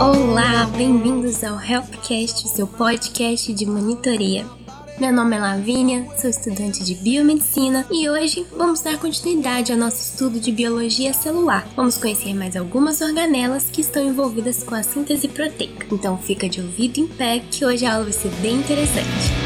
Olá, bem-vindos ao Helpcast, seu podcast de monitoria. Meu nome é Lavínia, sou estudante de biomedicina e hoje vamos dar continuidade ao nosso estudo de biologia celular. Vamos conhecer mais algumas organelas que estão envolvidas com a síntese proteica. Então fica de ouvido em pé que hoje a aula vai ser bem interessante.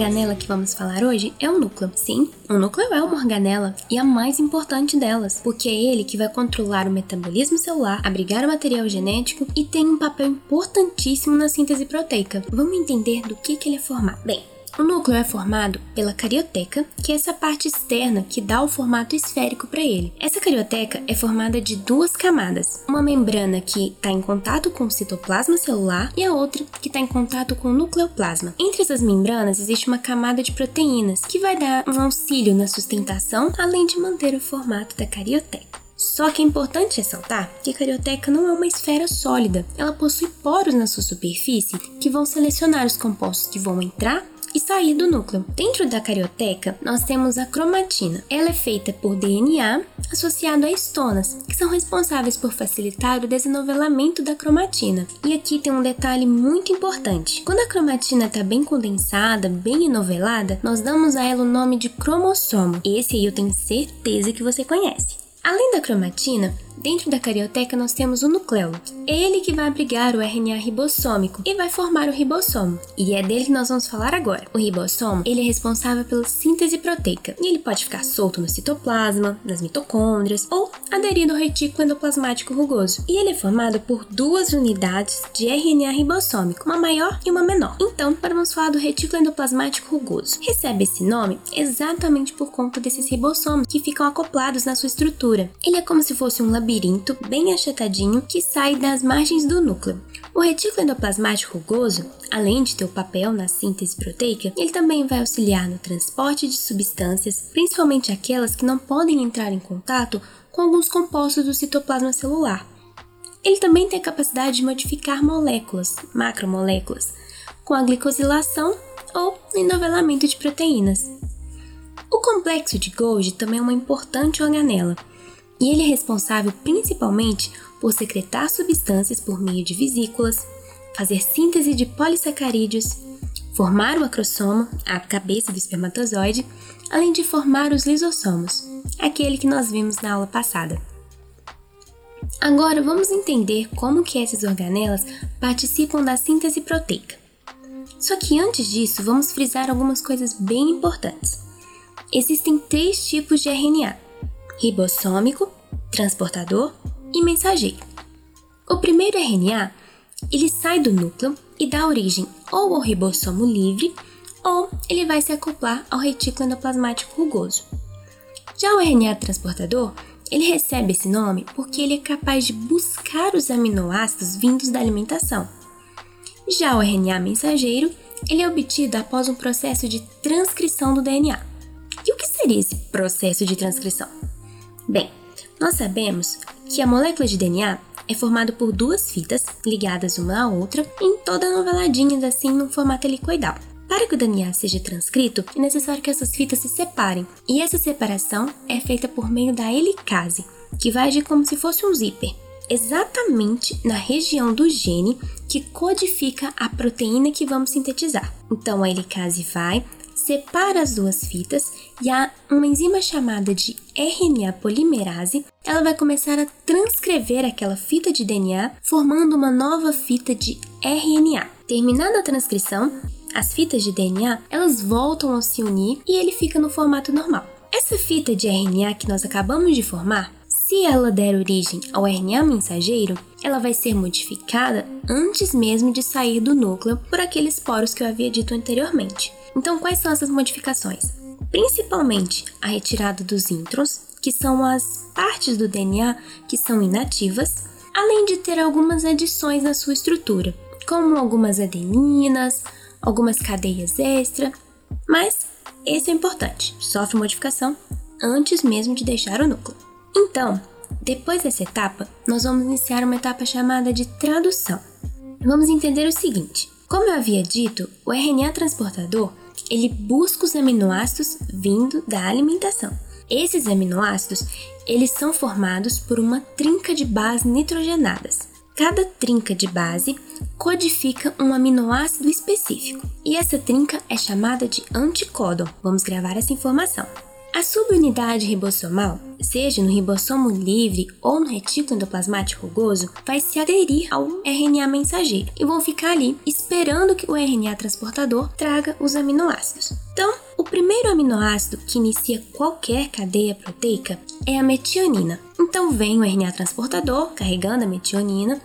Organela que vamos falar hoje é o núcleo. Sim, o núcleo é uma organela e a mais importante delas, porque é ele que vai controlar o metabolismo celular, abrigar o material genético e tem um papel importantíssimo na síntese proteica. Vamos entender do que, que ele é formado. Bem, o núcleo é formado pela carioteca, que é essa parte externa que dá o formato esférico para ele. Essa carioteca é formada de duas camadas, uma membrana que está em contato com o citoplasma celular e a outra que está em contato com o nucleoplasma. Entre essas membranas existe uma camada de proteínas que vai dar um auxílio na sustentação, além de manter o formato da carioteca. Só que é importante ressaltar que a carioteca não é uma esfera sólida, ela possui poros na sua superfície que vão selecionar os compostos que vão entrar e sair do núcleo. Dentro da carioteca, nós temos a cromatina. Ela é feita por DNA associado a estonas, que são responsáveis por facilitar o desenovelamento da cromatina. E aqui tem um detalhe muito importante. Quando a cromatina está bem condensada, bem enovelada, nós damos a ela o nome de cromossomo. Esse aí eu tenho certeza que você conhece. Além da cromatina, dentro da carioteca nós temos o nucleolo. É ele que vai abrigar o RNA ribossômico e vai formar o ribossomo. E é dele que nós vamos falar agora. O ribossomo, ele é responsável pela síntese proteica. E ele pode ficar solto no citoplasma, nas mitocôndrias ou aderido ao retículo endoplasmático rugoso. E ele é formado por duas unidades de RNA ribossômico, uma maior e uma menor. Então, vamos falar do retículo endoplasmático rugoso. Recebe esse nome exatamente por conta desses ribossomos que ficam acoplados na sua estrutura. Ele é como se fosse um labirinto bem achatadinho que sai das margens do núcleo. O retículo endoplasmático rugoso, além de ter o papel na síntese proteica, ele também vai auxiliar no transporte de substâncias, principalmente aquelas que não podem entrar em contato com alguns compostos do citoplasma celular. Ele também tem a capacidade de modificar moléculas, macromoléculas, com a glicosilação ou enovelamento de proteínas. O complexo de Golgi também é uma importante organela, e ele é responsável principalmente por secretar substâncias por meio de vesículas, fazer síntese de polissacarídeos, formar o acrossomo, a cabeça do espermatozoide, além de formar os lisossomos, aquele que nós vimos na aula passada. Agora vamos entender como que essas organelas participam da síntese proteica. Só que antes disso, vamos frisar algumas coisas bem importantes. Existem três tipos de RNA: ribossômico, transportador e mensageiro. O primeiro RNA, ele sai do núcleo e dá origem ou ao ribossomo livre ou ele vai se acoplar ao retículo endoplasmático rugoso. Já o RNA transportador, ele recebe esse nome porque ele é capaz de buscar os aminoácidos vindos da alimentação. Já o RNA mensageiro, ele é obtido após um processo de transcrição do DNA. E o que seria esse processo de transcrição? Bem, nós sabemos que a molécula de DNA é formada por duas fitas ligadas uma à outra em toda noveladinhas assim num formato helicoidal. Para que o DNA seja transcrito, é necessário que essas fitas se separem, e essa separação é feita por meio da helicase, que vai agir como se fosse um zíper, exatamente na região do gene que codifica a proteína que vamos sintetizar. Então a helicase vai, separa as duas fitas e há uma enzima chamada de RNA polimerase, ela vai começar a transcrever aquela fita de DNA, formando uma nova fita de RNA. Terminada a transcrição, as fitas de DNA, elas voltam a se unir e ele fica no formato normal. Essa fita de RNA que nós acabamos de formar, se ela der origem ao RNA mensageiro, ela vai ser modificada antes mesmo de sair do núcleo por aqueles poros que eu havia dito anteriormente. Então, quais são essas modificações? Principalmente a retirada dos introns, que são as partes do DNA que são inativas, além de ter algumas adições na sua estrutura, como algumas adeninas, algumas cadeias extra, mas esse é importante, sofre modificação antes mesmo de deixar o núcleo. Então, depois dessa etapa, nós vamos iniciar uma etapa chamada de tradução. Vamos entender o seguinte: como eu havia dito, o RNA transportador ele busca os aminoácidos vindo da alimentação. Esses aminoácidos, eles são formados por uma trinca de bases nitrogenadas. Cada trinca de base codifica um aminoácido específico, e essa trinca é chamada de anticódon. Vamos gravar essa informação. A subunidade ribossomal, seja no ribossomo livre ou no retículo endoplasmático rugoso, vai se aderir ao RNA mensageiro e vão ficar ali esperando que o RNA transportador traga os aminoácidos. Então, o primeiro aminoácido que inicia qualquer cadeia proteica é a metionina. Então, vem o RNA transportador carregando a metionina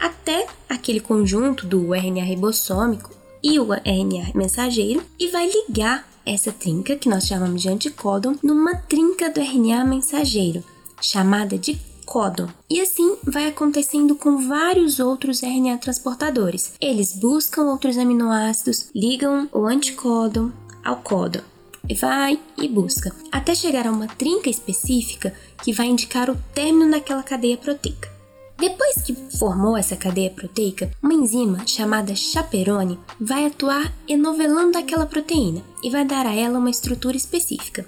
até aquele conjunto do RNA ribossômico e o RNA mensageiro e vai ligar essa trinca, que nós chamamos de anticódon, numa trinca do RNA mensageiro, chamada de códon. E assim vai acontecendo com vários outros RNA transportadores. Eles buscam outros aminoácidos, ligam o anticódon ao códon. E vai e busca, até chegar a uma trinca específica que vai indicar o término daquela cadeia proteica. Depois que formou essa cadeia proteica, uma enzima chamada chaperone vai atuar enovelando aquela proteína e vai dar a ela uma estrutura específica.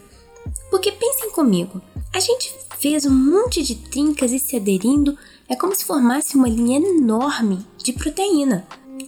Porque pensem comigo, a gente fez um monte de trincas e se aderindo, é como se formasse uma linha enorme de proteína.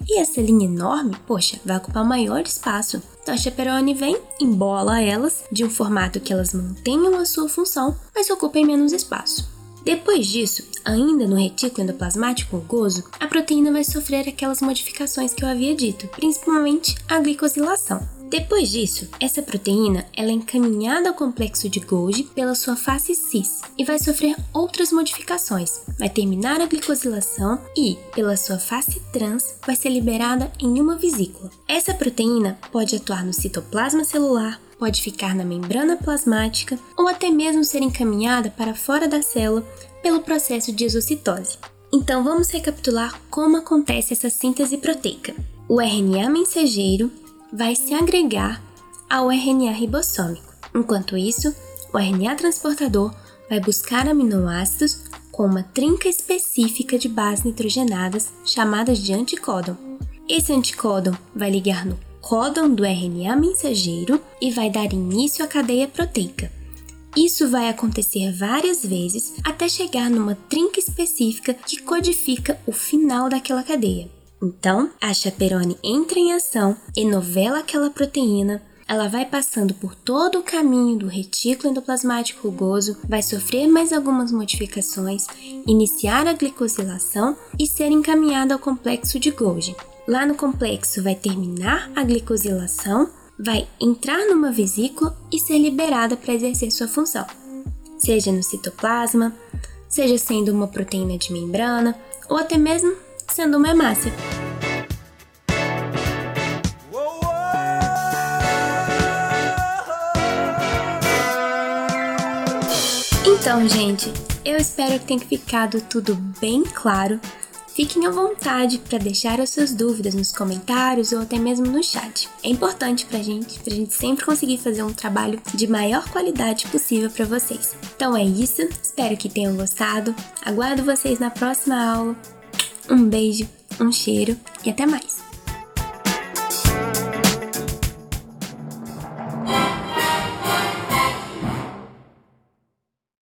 E essa linha enorme, poxa, vai ocupar maior espaço. Então a chaperone vem, embola elas de um formato que elas mantenham a sua função, mas ocupem menos espaço. Depois disso, ainda no retículo endoplasmático rugoso, a proteína vai sofrer aquelas modificações que eu havia dito, principalmente a glicosilação. Depois disso, essa proteína ela é encaminhada ao complexo de Golgi pela sua face cis e vai sofrer outras modificações. Vai terminar a glicosilação e, pela sua face trans, vai ser liberada em uma vesícula. Essa proteína pode atuar no citoplasma celular, pode ficar na membrana plasmática ou até mesmo ser encaminhada para fora da célula pelo processo de exocitose. Então vamos recapitular como acontece essa síntese proteica. O RNA mensageiro vai se agregar ao RNA ribossômico. Enquanto isso, o RNA transportador vai buscar aminoácidos com uma trinca específica de bases nitrogenadas chamadas de anticódon. Esse anticódon vai ligar no códon do RNA mensageiro e vai dar início à cadeia proteica. Isso vai acontecer várias vezes até chegar numa trinca específica que codifica o final daquela cadeia. Então, a chaperone entra em ação, enovela aquela proteína, ela vai passando por todo o caminho do retículo endoplasmático rugoso, vai sofrer mais algumas modificações, iniciar a glicosilação e ser encaminhada ao complexo de Golgi. Lá no complexo vai terminar a glicosilação, vai entrar numa vesícula e ser liberada para exercer sua função, seja no citoplasma, seja sendo uma proteína de membrana ou até mesmo sendo uma hemácia. Então, gente, eu espero que tenha ficado tudo bem claro Fiquem à vontade para deixar as suas dúvidas nos comentários ou até mesmo no chat. É importante pra gente, pra gente sempre conseguir fazer um trabalho de maior qualidade possível para vocês. Então é isso, espero que tenham gostado. Aguardo vocês na próxima aula. Um beijo, um cheiro e até mais.